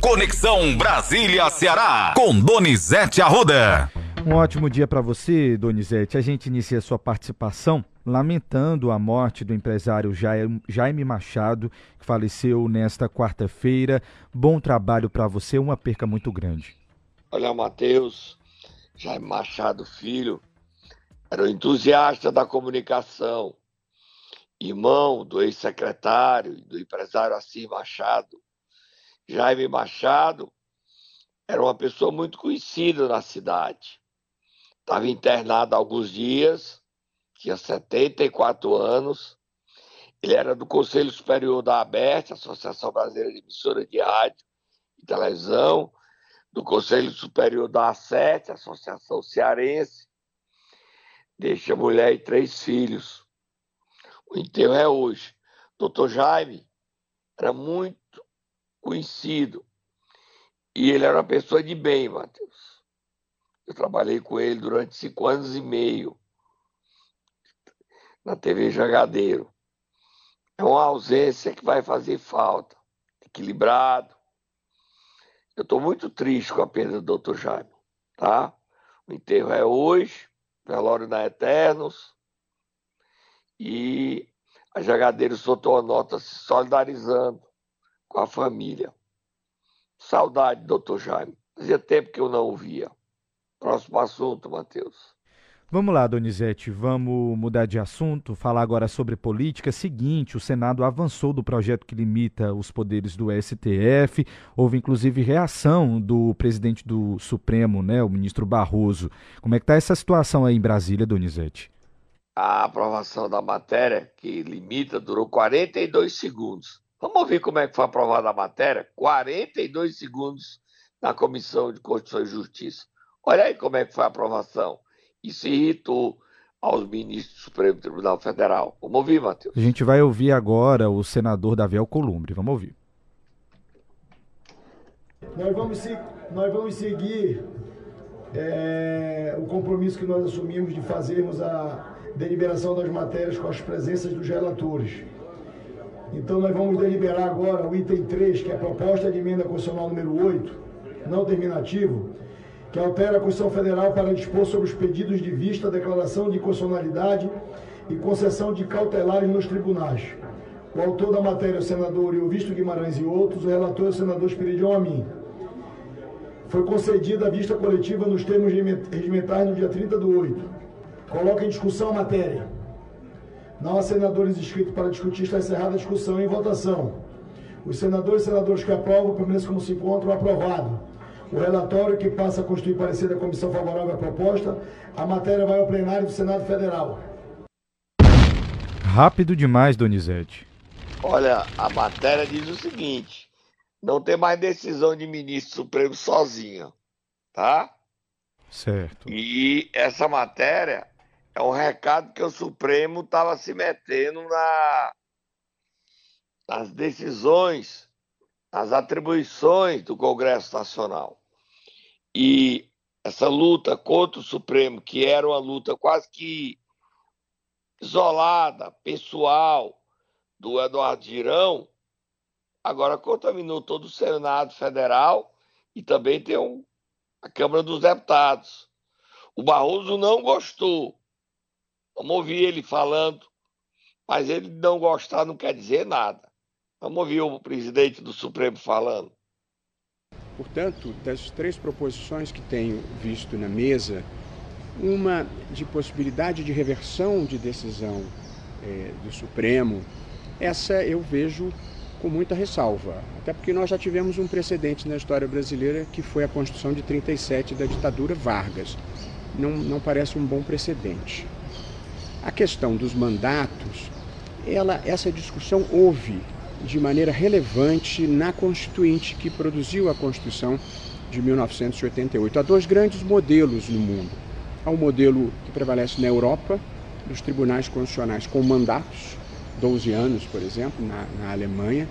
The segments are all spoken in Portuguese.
Conexão Brasília-Ceará, com Donizete Arruda. Um ótimo dia para você, Donizete. A gente inicia sua participação lamentando a morte do empresário Jaime Machado, que faleceu nesta quarta-feira. Bom trabalho para você, uma perca muito grande. Olha, Matheus, Jaime Machado Filho, era um entusiasta da comunicação, irmão do ex-secretário e do empresário Assis Machado. Jaime Machado era uma pessoa muito conhecida na cidade. Estava internado há alguns dias, tinha 74 anos. Ele era do Conselho Superior da ABERT, Associação Brasileira de Emissora de Rádio e Televisão, do Conselho Superior da A7, Associação Cearense. Deixa mulher e três filhos. O enterro é hoje. Doutor Jaime era muito conhecido e ele era uma pessoa de bem, Matheus. Eu trabalhei com ele durante cinco anos e meio na TV Jagadeiro. É uma ausência que vai fazer falta. Equilibrado. Eu estou muito triste com a perda do Dr. Jaime, tá? O enterro é hoje, velório na Eternos. E a Jagadeiro soltou a nota se solidarizando com a família. Saudade, doutor Jaime. Fazia tempo que eu não o via. Próximo assunto, Matheus. Vamos lá, Donizete, vamos mudar de assunto, falar agora sobre política. Seguinte, o Senado avançou do projeto que limita os poderes do STF. Houve inclusive reação do presidente do Supremo, né, o ministro Barroso. Como é que está essa situação aí em Brasília, Donizete? A aprovação da matéria que limita durou 42 segundos. Vamos ouvir como é que foi aprovada a matéria? 42 segundos na Comissão de Constituição e Justiça. Olha aí como é que foi a aprovação. Isso irritou aos ministros do Supremo Tribunal Federal. Vamos ouvir, Matheus. A gente vai ouvir agora o senador Davi Alcolumbre. Vamos ouvir. Nós vamos, nós vamos seguir é, o compromisso que nós assumimos de fazermos a deliberação das matérias com as presenças dos relatores. Então nós vamos deliberar agora o item 3, que é a proposta de emenda constitucional número 8, não terminativo, que altera a Constituição Federal para dispor sobre os pedidos de vista, declaração de inconstitucionalidade e concessão de cautelares nos tribunais. O autor da matéria é o senador Ilvisto Guimarães e outros, o relator é o senador Espiridion Amin. Foi concedida a vista coletiva nos termos regimentais no dia 30 do 8. Coloca em discussão a matéria. Não há senadores inscritos para discutir, está encerrada a discussão e votação. Os senadores e senadoras que aprovam permanecem como se encontram aprovado o relatório que passa a constituir parecer da comissão favorável à proposta. A matéria vai ao plenário do Senado Federal. Rápido demais, Donizete. Olha, a matéria diz o seguinte: não tem mais decisão de ministro supremo sozinho, tá? Certo. E essa matéria é um recado que o Supremo estava se metendo na, nas decisões, nas atribuições do Congresso Nacional. E essa luta contra o Supremo, que era uma luta quase que isolada, pessoal, do Eduardo Girão, agora contaminou todo o Senado Federal e também tem um, a Câmara dos Deputados. O Barroso não gostou. Vamos ouvir ele falando, mas ele não gostar não quer dizer nada. Vamos ouvir o presidente do Supremo falando. Portanto, das três proposições que tenho visto na mesa, uma de possibilidade de reversão de decisão é, do Supremo, essa eu vejo com muita ressalva, até porque nós já tivemos um precedente na história brasileira que foi a Constituição de 37 da ditadura Vargas. Não, não parece um bom precedente. A questão dos mandatos, ela, essa discussão houve de maneira relevante na Constituinte que produziu a Constituição de 1988. Há dois grandes modelos no mundo. Há o um modelo que prevalece na Europa, dos tribunais constitucionais com mandatos, 12 anos, por exemplo, na, na Alemanha,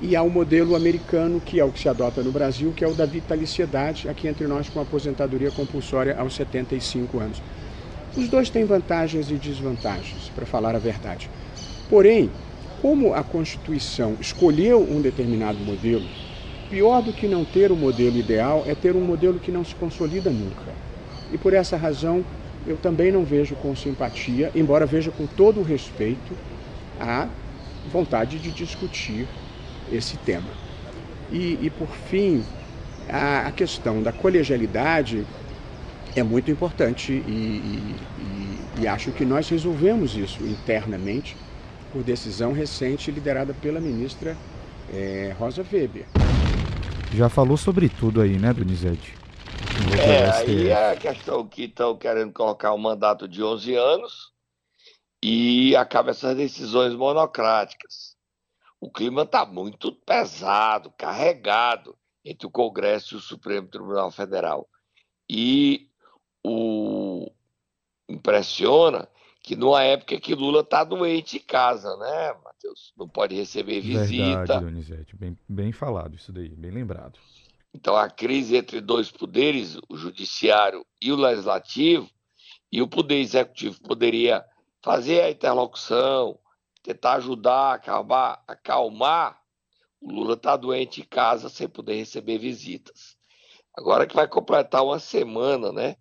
e há o modelo americano, que é o que se adota no Brasil, que é o da vitaliciedade, aqui entre nós com aposentadoria compulsória aos 75 anos. Os dois têm vantagens e desvantagens, para falar a verdade. Porém, como a Constituição escolheu um determinado modelo, pior do que não ter o modelo ideal é ter um modelo que não se consolida nunca. E por essa razão, eu também não vejo com simpatia, embora veja com todo o respeito, a vontade de discutir esse tema. E, e por fim, a, a, questão da colegialidade é muito importante e, e, e acho que nós resolvemos isso internamente por decisão recente liderada pela ministra é, Rosa Weber. Já falou sobre tudo aí, né, Donizete? É, aí é a questão que estão querendo colocar um mandato de 11 anos e acaba essas decisões monocráticas. O clima está muito pesado, carregado entre o Congresso e o Supremo Tribunal Federal. E o impressiona que numa época que Lula está doente em casa, né, Matheus? Não pode receber visita. Verdade, Donizete. Bem, bem falado isso daí, bem lembrado. Então a crise entre dois poderes, o judiciário e o legislativo, e o poder executivo poderia fazer a interlocução, tentar ajudar, acalmar, acalmar. O Lula está doente em casa sem poder receber visitas. Agora que vai completar uma semana, né?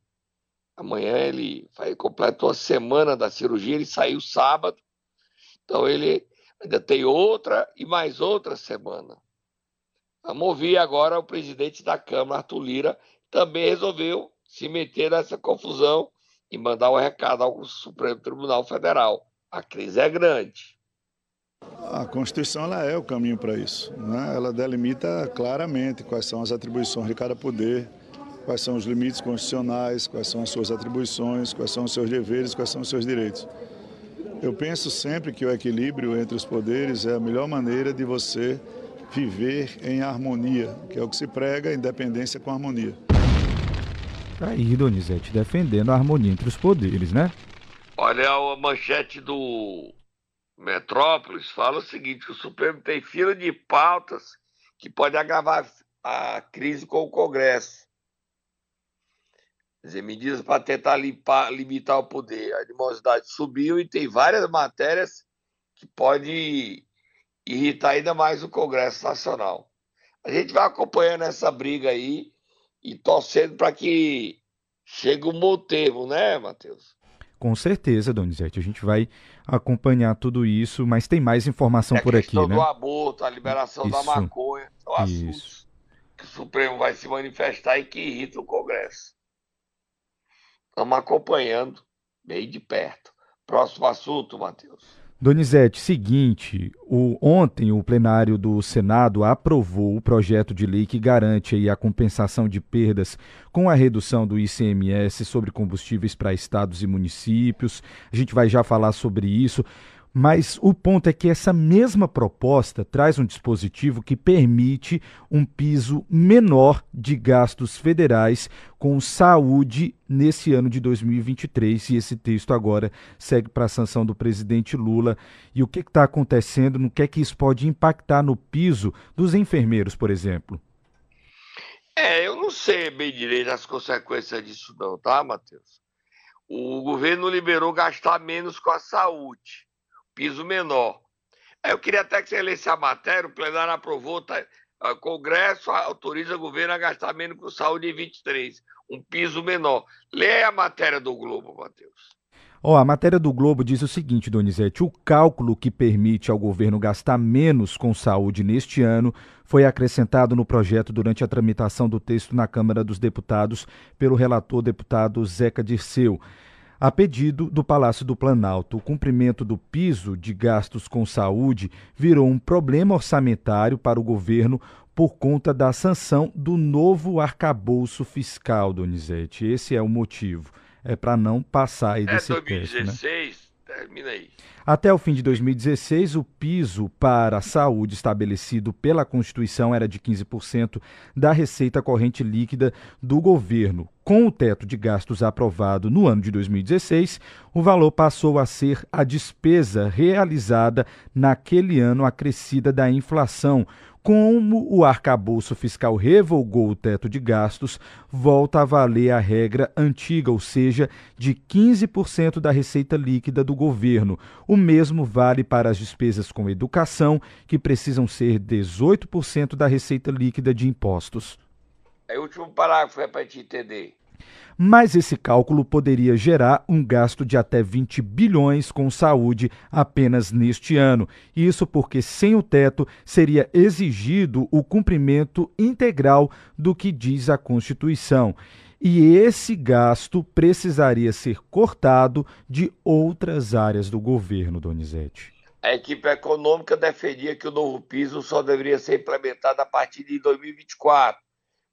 Amanhã ele vai completar uma semana da cirurgia, ele saiu sábado, então ele ainda tem outra e mais outra semana. Vamos ouvir agora o presidente da Câmara, Arthur Lira, também resolveu se meter nessa confusão e mandar um recado ao Supremo Tribunal Federal. A crise é grande. A Constituição ela é o caminho para isso. Né? Ela delimita claramente quais são as atribuições de cada poder quais são os limites constitucionais, quais são as suas atribuições, quais são os seus deveres, quais são os seus direitos. Eu penso sempre que o equilíbrio entre os poderes é a melhor maneira de você viver em harmonia, que é o que se prega, independência com harmonia. Tá aí, Donizete, defendendo a harmonia entre os poderes, né? Olha, a manchete do Metrópolis fala o seguinte: o Supremo tem fila de pautas que pode agravar a crise com o Congresso dizer, medidas para tentar limpar, limitar o poder. A animosidade subiu e tem várias matérias que pode irritar ainda mais o Congresso Nacional. A gente vai acompanhando essa briga aí e torcendo para que chegue um motivo, né, Matheus? Com certeza, Donizete. A gente vai acompanhar tudo isso, mas tem mais informação é por aqui, né? A questão do aborto, a liberação isso, da maconha, são assuntos isso. que o Supremo vai se manifestar e que irrita o Congresso. Estamos acompanhando bem de perto. Próximo assunto, Matheus. Donizete, seguinte, o, ontem o plenário do Senado aprovou o projeto de lei que garante a compensação de perdas com a redução do ICMS sobre combustíveis para estados e municípios. A gente vai já falar sobre isso. Mas o ponto é que essa mesma proposta traz um dispositivo que permite um piso menor de gastos federais com saúde nesse ano de 2023. E esse texto agora segue para a sanção do presidente Lula. E o que está acontecendo? No que é que isso pode impactar no piso dos enfermeiros, por exemplo? É, eu não sei bem direito as consequências disso, não, tá, Matheus? O governo liberou gastar menos com a saúde piso menor. Eu queria até que você lesse a matéria, o plenário aprovou, tá, o Congresso autoriza o governo a gastar menos com saúde em 23, um piso menor. Lê a matéria do Globo, Matheus. Oh, a matéria do Globo diz o seguinte, Donizete: o cálculo que permite ao governo gastar menos com saúde neste ano foi acrescentado no projeto durante a tramitação do texto na Câmara dos Deputados pelo relator deputado Zeca Dirceu. A pedido do Palácio do Planalto, o cumprimento do piso de gastos com saúde virou um problema orçamentário para o governo por conta da sanção do novo arcabouço fiscal, Donizete. Esse é o motivo. É para não passar aí é desse é 2016, teste, né? Até o fim de 2016, o piso para a saúde estabelecido pela Constituição era de 15% da receita corrente líquida do governo. Com o teto de gastos aprovado no ano de 2016, o valor passou a ser a despesa realizada naquele ano acrescida da inflação, Como o arcabouço fiscal revogou o teto de gastos, volta a valer a regra antiga, ou seja, de 15% da receita líquida do governo. O mesmo vale para as despesas com educação, que precisam ser 18% da receita líquida de impostos. É o último parágrafo é para te entender mas esse cálculo poderia gerar um gasto de até 20 bilhões com saúde apenas neste ano. Isso porque, sem o teto, seria exigido o cumprimento integral do que diz a Constituição. E esse gasto precisaria ser cortado de outras áreas do governo, Donizete. A equipe econômica defendia que o novo piso só deveria ser implementado a partir de 2024,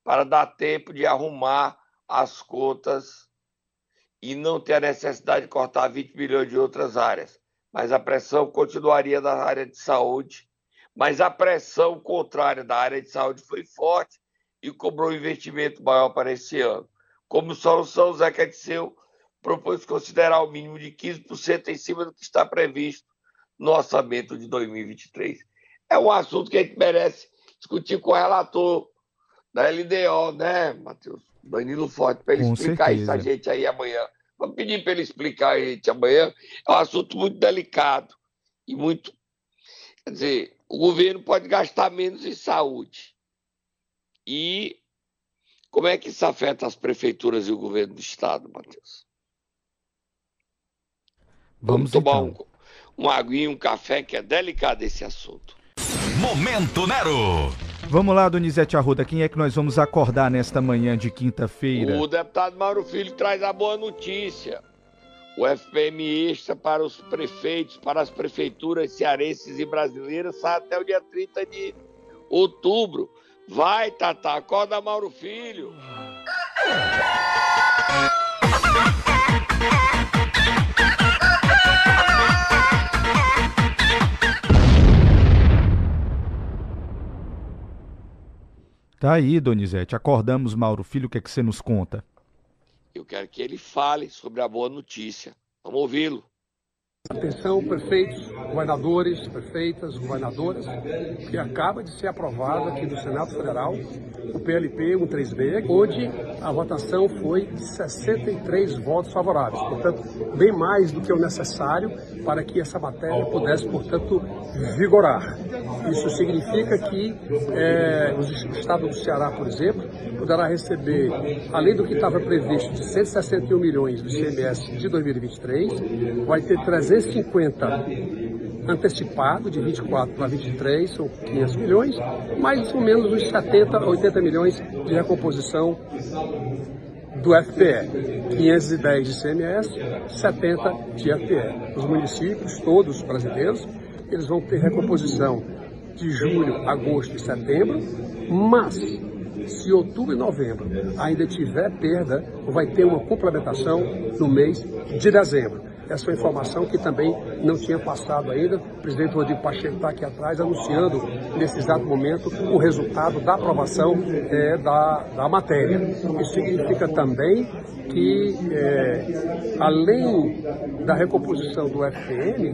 para dar tempo de arrumar as contas e não ter a necessidade de cortar 20 bilhões de outras áreas. Mas a pressão continuaria na área de saúde, mas a pressão contrária da área de saúde foi forte e cobrou um investimento maior para esse ano. Como solução, Zeca Disseu propôs considerar o mínimo de 15% em cima do que está previsto no orçamento de 2023. É um assunto que a gente merece discutir com o relator da LDO, né, Matheus? Danilo Forte, para ele Com explicar certeza. isso a gente aí amanhã. Vamos pedir para ele explicar a gente amanhã. É um assunto muito delicado e muito. Quer dizer, o governo pode gastar menos em saúde. E como é que isso afeta as prefeituras e o governo do Estado, Matheus? Vamos, Vamos tomar então. um, um aguinho, um café, que é delicado esse assunto. Momento Nero! Vamos lá, Donizete Arruda, quem é que nós vamos acordar nesta manhã de quinta-feira? O deputado Mauro Filho traz a boa notícia. O FPM extra para os prefeitos, para as prefeituras cearenses e brasileiras, sai até o dia 30 de outubro. Vai, Tata, acorda Mauro Filho. Tá aí, Donizete. Acordamos, Mauro Filho. O que é que você nos conta? Eu quero que ele fale sobre a boa notícia. Vamos ouvi-lo. Atenção, prefeitos, governadores, prefeitas, governadoras, que acaba de ser aprovado aqui no Senado Federal o PLP 13B, onde a votação foi de 63 votos favoráveis, portanto, bem mais do que o necessário para que essa matéria pudesse, portanto, vigorar. Isso significa que é, o Estado do Ceará, por exemplo, poderá receber, além do que estava previsto de 161 milhões do ICMS de 2023, vai ter 350 antecipado de 24 para 23, são 500 milhões, mais ou menos uns 70, 80 milhões de recomposição do FPE, 510 de CMS, 70 de FPE. Os municípios, todos brasileiros, eles vão ter recomposição de julho, agosto e setembro, mas se outubro e novembro ainda tiver perda, vai ter uma complementação no mês de dezembro essa informação que também não tinha passado ainda. O presidente Rodrigo Pacheco está aqui atrás anunciando, nesse exato momento, o resultado da aprovação é, da, da matéria. Isso significa também que, é, além da recomposição do FPM,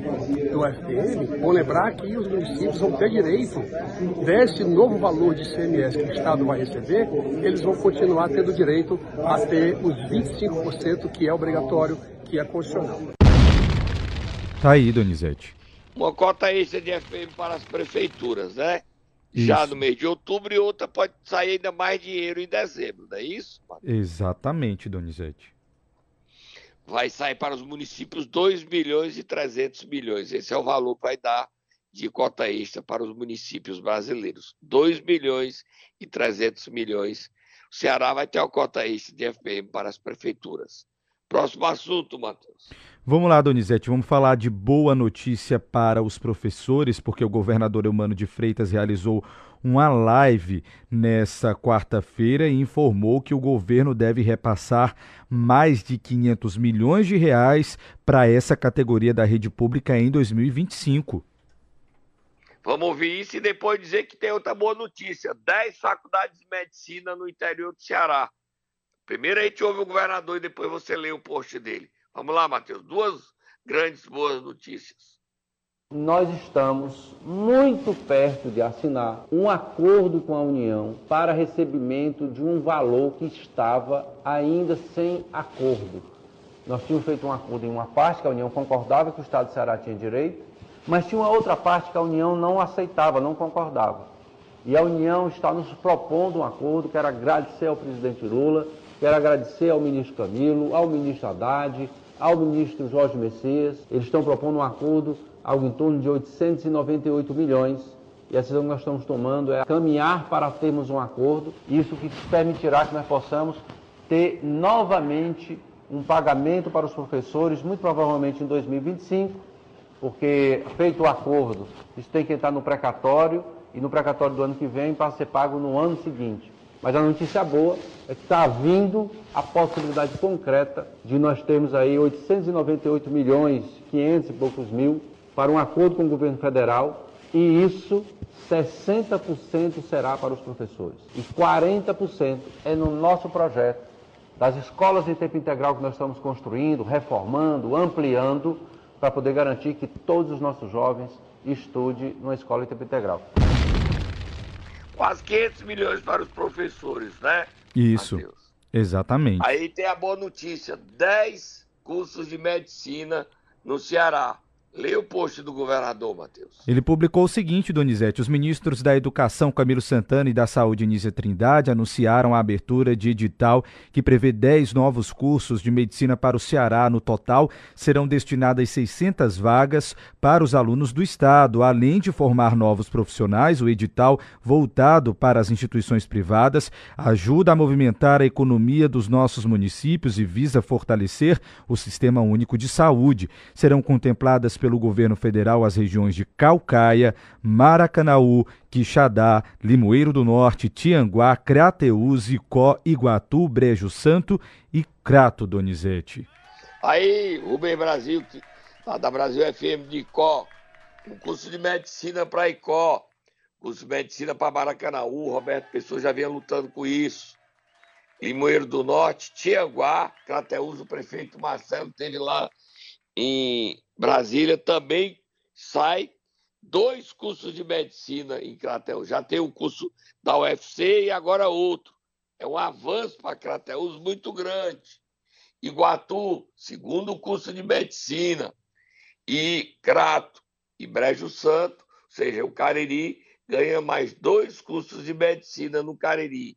do FPM, vou lembrar que os municípios vão ter direito desse novo valor de ICMS que o Estado vai receber, eles vão continuar tendo direito a ter os 25% que é obrigatório, que é constitucional. Tá aí, Donizete. Uma cota extra de FM para as prefeituras, né? Isso. Já no mês de outubro e outra pode sair ainda mais dinheiro em dezembro, não é isso? Exatamente, Donizete. Vai sair para os municípios 2 milhões e 300 milhões. Esse é o valor que vai dar de cota extra para os municípios brasileiros. 2 milhões e 300 milhões. O Ceará vai ter a cota extra de FM para as prefeituras. Próximo assunto, Matheus. Vamos lá, Donizete, vamos falar de boa notícia para os professores, porque o governador Eumano de Freitas realizou uma live nessa quarta-feira e informou que o governo deve repassar mais de 500 milhões de reais para essa categoria da rede pública em 2025. Vamos ouvir isso e depois dizer que tem outra boa notícia: 10 faculdades de medicina no interior do Ceará. Primeiro a gente ouve o governador e depois você lê o post dele. Vamos lá, Matheus. Duas grandes boas notícias. nós estamos muito perto de assinar um acordo com a União para recebimento de um valor que estava ainda sem acordo. Nós tínhamos feito um acordo em uma parte que a União concordava que o Estado de Ceará tinha direito, mas tinha uma outra parte que a União não aceitava, não concordava. E a União está nos propondo um acordo. Quero agradecer ao presidente Lula, quero agradecer ao ministro Camilo, ao ministro Haddad, ao ministro Jorge Messias. Eles estão propondo um acordo algo em torno de 898 milhões. E a decisão que nós estamos tomando é caminhar para termos um acordo, isso que permitirá que nós possamos ter novamente um pagamento para os professores, muito provavelmente em 2025, porque feito o acordo, isso tem que entrar no precatório e no precatório do ano que vem para ser pago no ano seguinte. Mas a notícia boa é que está vindo a possibilidade concreta de nós termos aí 898 milhões, 500 e poucos mil para um acordo com o governo federal e isso 60% será para os professores e 40% é no nosso projeto das escolas de tempo integral que nós estamos construindo, reformando, ampliando para poder garantir que todos os nossos jovens estudem numa escola de tempo integral. Quase 500 milhões para os professores, né? Isso. Mateus? Exatamente. Aí tem a boa notícia: 10 cursos de medicina no Ceará. Leia o post do governador, Matheus. Ele publicou o seguinte, Donizete: os ministros da Educação, Camilo Santana, e da Saúde, Nízia Trindade, anunciaram a abertura de edital que prevê 10 novos cursos de medicina para o Ceará. No total, serão destinadas 600 vagas para os alunos do Estado. Além de formar novos profissionais, o edital, voltado para as instituições privadas, ajuda a movimentar a economia dos nossos municípios e visa fortalecer o Sistema Único de Saúde. Serão contempladas pelo governo federal as regiões de Calcaia, Maracanaú, Quixadá, Limoeiro do Norte, Tianguá, Crateús, Icó, Iguatu, Brejo Santo e Crato Donizete. Aí, Rubem Brasil, lá da Brasil FM de Icó, um curso de medicina para Icó, curso de medicina para Maracanaú, Roberto Pessoa já vinha lutando com isso. Limoeiro do Norte, Tianguá, Crateús, o prefeito Marcelo teve lá em Brasília também sai dois cursos de medicina em Crateus. Já tem o curso da UFC e agora outro. É um avanço para Crateus muito grande. Iguatu, segundo curso de medicina. E Crato e Brejo Santo, ou seja, o Cariri, ganha mais dois cursos de medicina no Cariri.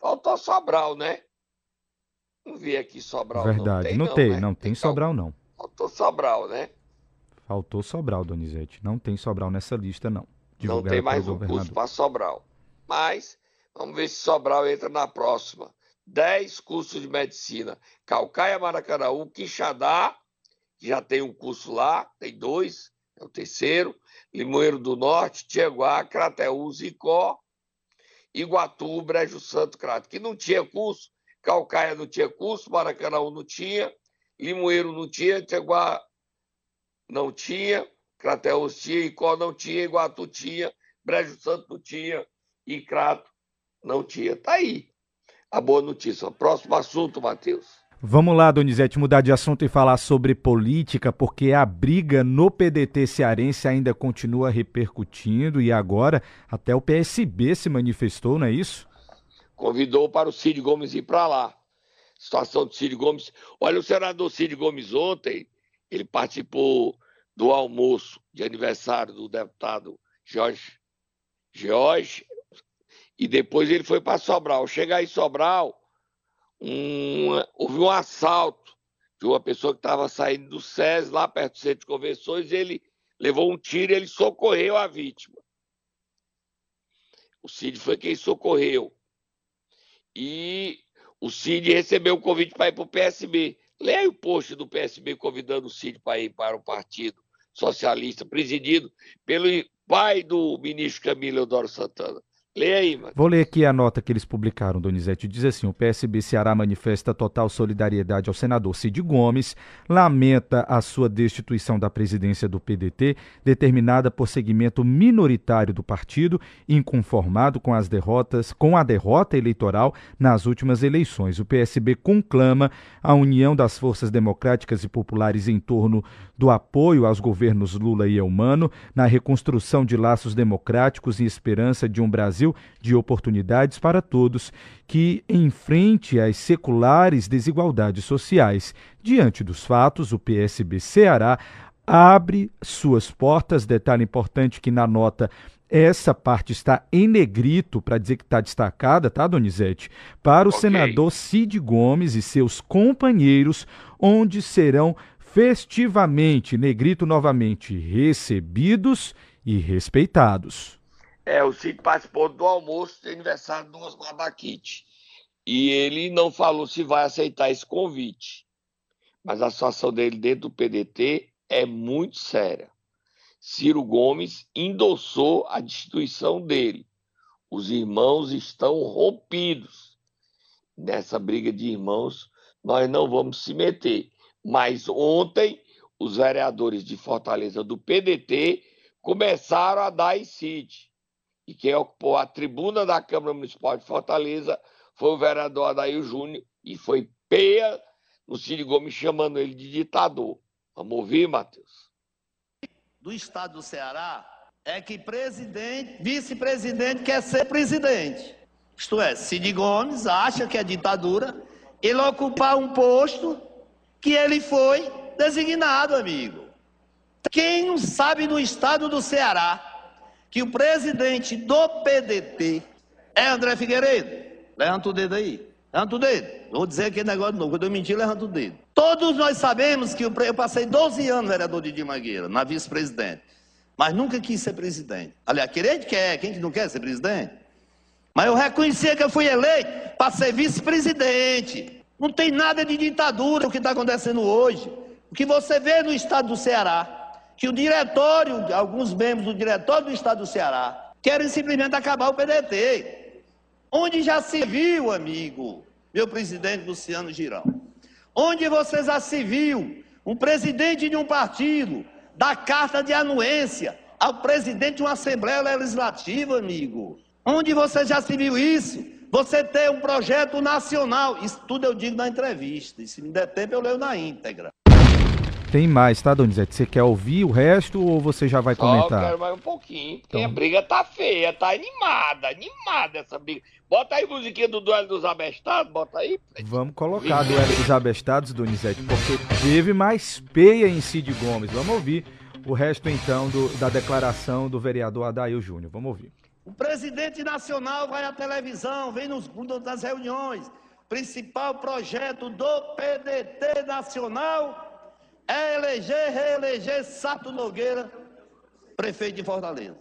Faltou Sobral, né? Não vi aqui Sobral. Verdade, não tem, não, tem, né? não tem então, Sobral não. Faltou Sobral, né? Faltou Sobral, Donizete. Não tem Sobral nessa lista, não. Não tem mais um curso para Sobral. Mas vamos ver se Sobral entra na próxima. Dez cursos de medicina. Calcaia, Maracanaú, Quixadá, que já tem um curso lá, tem dois, é o terceiro. Limoeiro do Norte, Tiaguá, Crateús, Icó, Iguatu, Brejo Santo, Crato, que não tinha curso. Calcaia não tinha curso, Maracanaú não tinha, Limoeiro não tinha, Tiaguá não tinha, Crateus tinha, Icó não tinha, Iguatu tinha, Brejo Santo não tinha e Crato não tinha. Tá aí a boa notícia. Próximo assunto, Matheus. Vamos lá, Donizete, mudar de assunto e falar sobre política, porque a briga no PDT cearense ainda continua repercutindo e agora até o PSB se manifestou, não é isso? Convidou para o Cid Gomes ir para lá situação do Cid Gomes. Olha, o senador Cid Gomes ontem, ele participou do almoço de aniversário do deputado Jorge, Jorge e depois ele foi para Sobral. Chegar em Sobral, um, houve um assalto de uma pessoa que estava saindo do SES, lá perto do centro de convenções, ele levou um tiro e ele socorreu a vítima. O Cid foi quem socorreu. E o Cid recebeu o convite para ir para o PSB. Leia o post do PSB convidando o Cid para ir para o Partido Socialista, presidido pelo pai do ministro Camilo Eudoro Santana. Aí, mano. Vou ler aqui a nota que eles publicaram, Donizete. Diz assim: o PSB Ceará manifesta total solidariedade ao senador Cid Gomes, lamenta a sua destituição da presidência do PDT, determinada por segmento minoritário do partido, inconformado com as derrotas, com a derrota eleitoral nas últimas eleições. O PSB conclama a união das forças democráticas e populares em torno do apoio aos governos Lula e Elmano, na reconstrução de laços democráticos e esperança de um Brasil Brasil de oportunidades para todos, que enfrente as seculares desigualdades sociais. Diante dos fatos, o PSB Ceará abre suas portas. Detalhe importante que na nota essa parte está em negrito para dizer que está destacada, tá, Donizete? Para o okay. senador Cid Gomes e seus companheiros, onde serão festivamente, negrito novamente, recebidos e respeitados. É, o Cid participou do almoço de aniversário do Osmar Baquite. E ele não falou se vai aceitar esse convite. Mas a situação dele dentro do PDT é muito séria. Ciro Gomes endossou a destituição dele. Os irmãos estão rompidos. Nessa briga de irmãos, nós não vamos se meter. Mas ontem, os vereadores de Fortaleza do PDT começaram a dar incide e quem ocupou a tribuna da Câmara Municipal de Fortaleza foi o vereador Adair Júnior e foi peia no Cid Gomes chamando ele de ditador. Vamos ouvir, Matheus? Do estado do Ceará é que presidente, vice-presidente quer ser presidente. Isto é, Cid Gomes acha que é ditadura ele ocupar um posto que ele foi designado, amigo. Quem não sabe no estado do Ceará que o presidente do PDT é André Figueiredo. Levanta o dedo aí. Levanta o dedo. Vou dizer aquele negócio de novo. Quando eu mentir, levanta o dedo. Todos nós sabemos que eu passei 12 anos vereador de Dimangueira, na vice-presidente. Mas nunca quis ser presidente. Aliás, querer quer, quem que não quer ser presidente? Mas eu reconhecia que eu fui eleito para ser vice-presidente. Não tem nada de ditadura o que está acontecendo hoje. O que você vê no estado do Ceará que o diretório, alguns membros do diretório do Estado do Ceará, querem simplesmente acabar o PDT. Onde já se viu, amigo, meu presidente Luciano Girão, onde você já se viu um presidente de um partido dar carta de anuência ao presidente de uma Assembleia Legislativa, amigo? Onde você já se viu isso? Você ter um projeto nacional. Isso tudo eu digo na entrevista. E se me der tempo, eu leio na íntegra. Tem mais, tá, Donizete? Você quer ouvir o resto ou você já vai Só comentar? Eu quero mais um pouquinho, porque então... a briga tá feia, tá animada, animada essa briga. Bota aí a musiquinha do Duelo dos Abestados, bota aí. Vamos colocar o Duelo dos Abestados, Donizete, porque teve mais peia em Cid Gomes. Vamos ouvir o resto, então, do, da declaração do vereador Adail Júnior. Vamos ouvir. O presidente nacional vai à televisão, vem nos, nas reuniões. Principal projeto do PDT nacional é eleger, reeleger Sato Nogueira, prefeito de Fortaleza.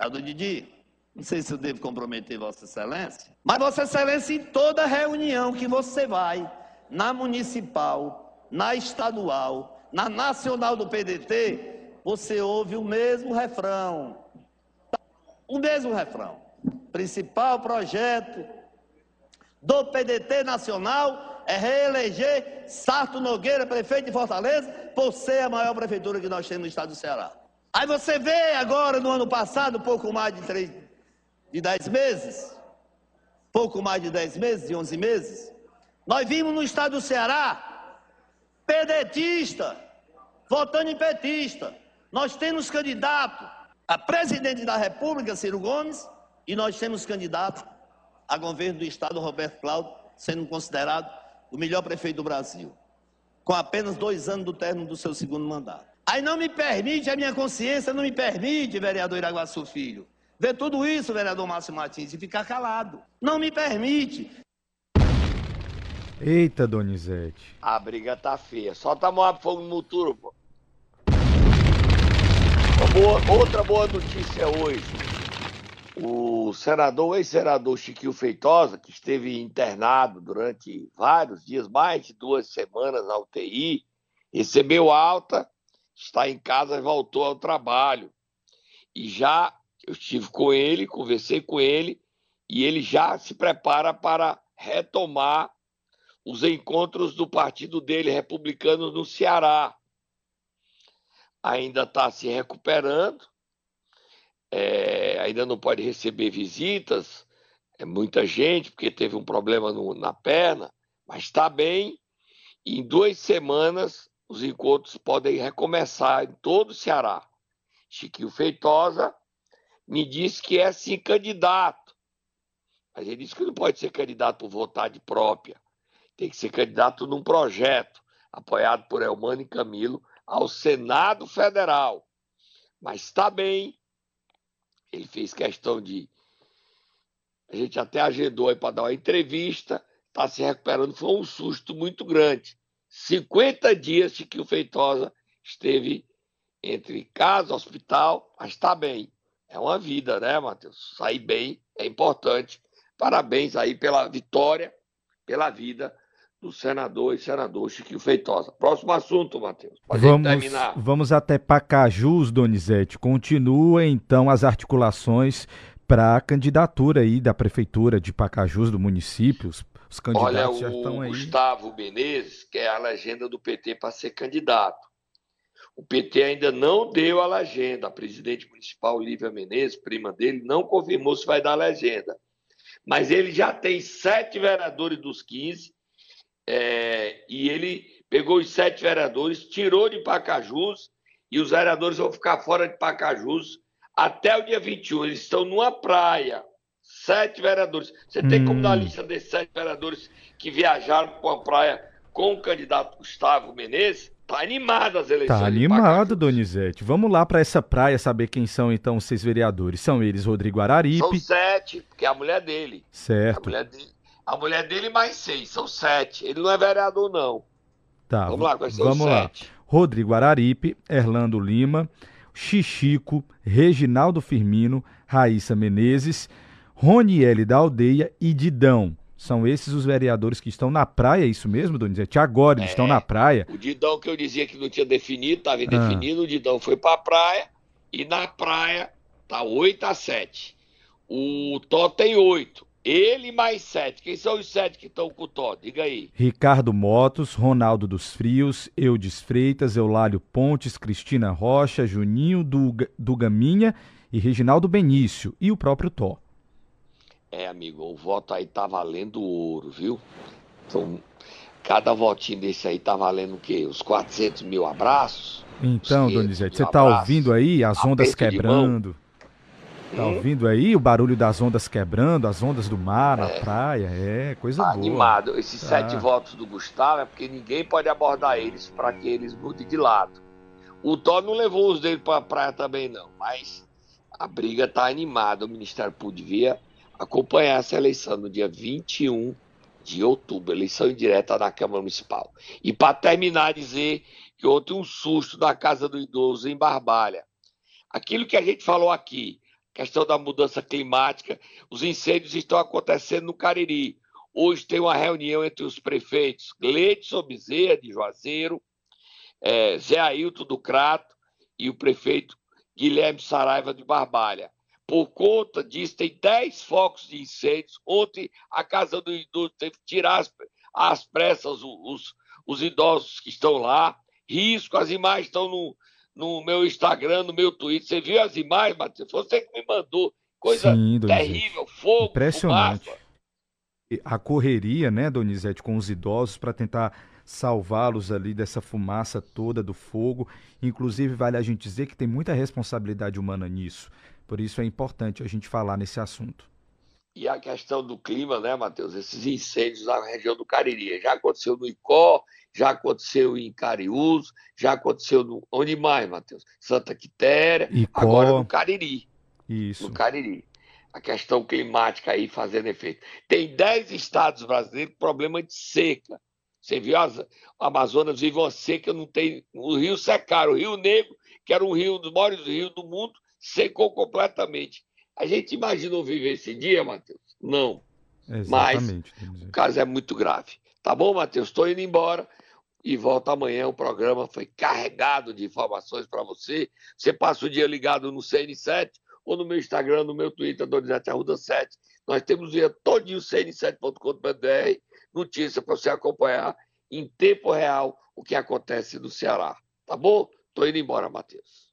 É do Didi. Não sei se eu devo comprometer Vossa Excelência, mas Vossa Excelência, em toda reunião que você vai, na municipal, na estadual, na nacional do PDT, você ouve o mesmo refrão. O mesmo refrão. Principal projeto do PDT nacional é reeleger Sarto Nogueira, prefeito de Fortaleza, por ser a maior prefeitura que nós temos no estado do Ceará. Aí você vê agora, no ano passado, pouco mais de, três, de 10 meses, pouco mais de 10 meses, de 11 meses, nós vimos no estado do Ceará, pedetista, votando em petista. Nós temos candidato a presidente da República, Ciro Gomes, e nós temos candidato a governo do estado, Roberto Cláudio, sendo considerado o melhor prefeito do Brasil, com apenas dois anos do término do seu segundo mandato. Aí não me permite, a minha consciência não me permite, vereador Iraguaçu Filho, ver tudo isso, vereador Márcio Martins, e ficar calado. Não me permite. Eita, Donizete. A briga tá feia. Solta a mão fogo no turbo. Boa, outra boa notícia hoje o senador, ex-senador Chiquinho Feitosa, que esteve internado durante vários dias, mais de duas semanas na UTI, recebeu alta, está em casa e voltou ao trabalho. E já eu estive com ele, conversei com ele, e ele já se prepara para retomar os encontros do partido dele, republicano, no Ceará. Ainda está se recuperando, é, ainda não pode receber visitas, é muita gente, porque teve um problema no, na perna, mas está bem. E em duas semanas, os encontros podem recomeçar em todo o Ceará. Chiquinho Feitosa me disse que é sim candidato. Mas ele disse que não pode ser candidato por vontade própria. Tem que ser candidato num projeto, apoiado por Elmano e Camilo, ao Senado Federal. Mas está bem. Ele fez questão de. A gente até agendou aí para dar uma entrevista. Está se recuperando. Foi um susto muito grande. 50 dias Chiquinho Feitosa esteve entre casa, hospital, mas está bem. É uma vida, né, Matheus? Sair bem é importante. Parabéns aí pela vitória, pela vida do senador e senador Chiquinho Feitosa. Próximo assunto, Matheus. Vamos, terminar. vamos até Pacajus, Donizete. Continua então as articulações para a candidatura aí da prefeitura de Pacajus, do município. Os, os candidatos Olha, já estão aí. Gustavo Menezes quer a legenda do PT para ser candidato. O PT ainda não deu a legenda. A presidente municipal, Lívia Menezes, prima dele, não confirmou se vai dar a legenda. Mas ele já tem sete vereadores dos 15 é, e ele pegou os sete vereadores, tirou de Pacajus e os vereadores vão ficar fora de Pacajus até o dia 21. Eles estão numa praia. Sete vereadores. Você tem hum. como dar a lista desses sete vereadores que viajaram para a praia com o candidato Gustavo Menezes? Tá animado as eleições. Tá animado, Donizete. Vamos lá para essa praia saber quem são então os seis vereadores. São eles Rodrigo Araripe. São sete, porque é a mulher dele. Certo. A mulher dele, a mulher dele mais seis, são sete. Ele não é vereador, não. Tá. Vamos lá, quais são vamos lá. Sete? Rodrigo Araripe, Erlando Lima, Xixico, Reginaldo Firmino, Raíssa Menezes, Roniele da Aldeia e Didão. São esses os vereadores que estão na praia, é isso mesmo, Donizete? Agora eles é, estão na praia. O Didão que eu dizia que não tinha definido, estava indefinido, ah. o Didão foi para a praia e na praia tá 8 a 7. O Tó tem 8. Ele mais 7. Quem são os 7 que estão com o Tó? Diga aí. Ricardo Motos, Ronaldo dos Frios, Eudes Freitas, Eulálio Pontes, Cristina Rocha, Juninho do, do Gaminha e Reginaldo Benício. E o próprio Tó. É, amigo, o voto aí tá valendo ouro, viu? Então, cada votinho desse aí tá valendo o quê? Os 400 mil abraços? Então, Donizete, você tá ouvindo aí as ondas quebrando? Tá ouvindo aí o barulho das ondas quebrando, as ondas do mar, é. praia? É, coisa tá boa. Animado. Esses tá. sete votos do Gustavo é porque ninguém pode abordar eles para que eles mudem de lado. O Thor não levou os dele para a praia também, não. Mas a briga tá animada. O Ministério Público devia acompanhar essa eleição no dia 21 de outubro, eleição indireta na Câmara Municipal. E para terminar, dizer que ontem um susto na casa do idoso em Barbalha. Aquilo que a gente falou aqui, questão da mudança climática, os incêndios estão acontecendo no Cariri. Hoje tem uma reunião entre os prefeitos Gleidson Bezerra, de Juazeiro, é, Zé Ailton do Crato e o prefeito Guilherme Saraiva de Barbalha. Por conta disso, tem 10 focos de incêndios. Ontem, a Casa do Idoso teve que tirar as, as pressas os, os idosos que estão lá. Risco, as imagens estão no, no meu Instagram, no meu Twitter. Você viu as imagens, Matheus? Você que me mandou. Coisa Sim, terrível, fogo, Impressionante. Fumaça. A correria, né, Donizete, com os idosos para tentar salvá-los ali dessa fumaça toda do fogo. Inclusive, vale a gente dizer que tem muita responsabilidade humana nisso. Por isso é importante a gente falar nesse assunto. E a questão do clima, né, Matheus? Esses incêndios na região do Cariri. Já aconteceu no Icó, já aconteceu em Cariús, já aconteceu no. Onde mais, Matheus? Santa Quitéria, Icó. agora no Cariri. Isso. No Cariri. A questão climática aí fazendo efeito. Tem 10 estados brasileiros com problema de seca. Você viu, as, Amazonas vive uma seca, não tem. O rio secaram. O Rio Negro, que era um rio dos maiores rios do mundo, secou completamente. A gente imaginou viver esse dia, Matheus? Não. Exatamente. Mas o caso é muito grave. Tá bom, Matheus? Estou indo embora e volto amanhã. O programa foi carregado de informações para você. Você passa o dia ligado no CN7 ou no meu Instagram, no meu Twitter, Donizete Arruda 7. Nós temos o dia todinho cn7.com.br, notícia para você acompanhar em tempo real o que acontece no Ceará. Tá bom? Tô indo embora, Matheus.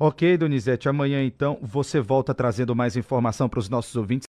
Ok, Donizete. Amanhã, então, você volta trazendo mais informação para os nossos ouvintes.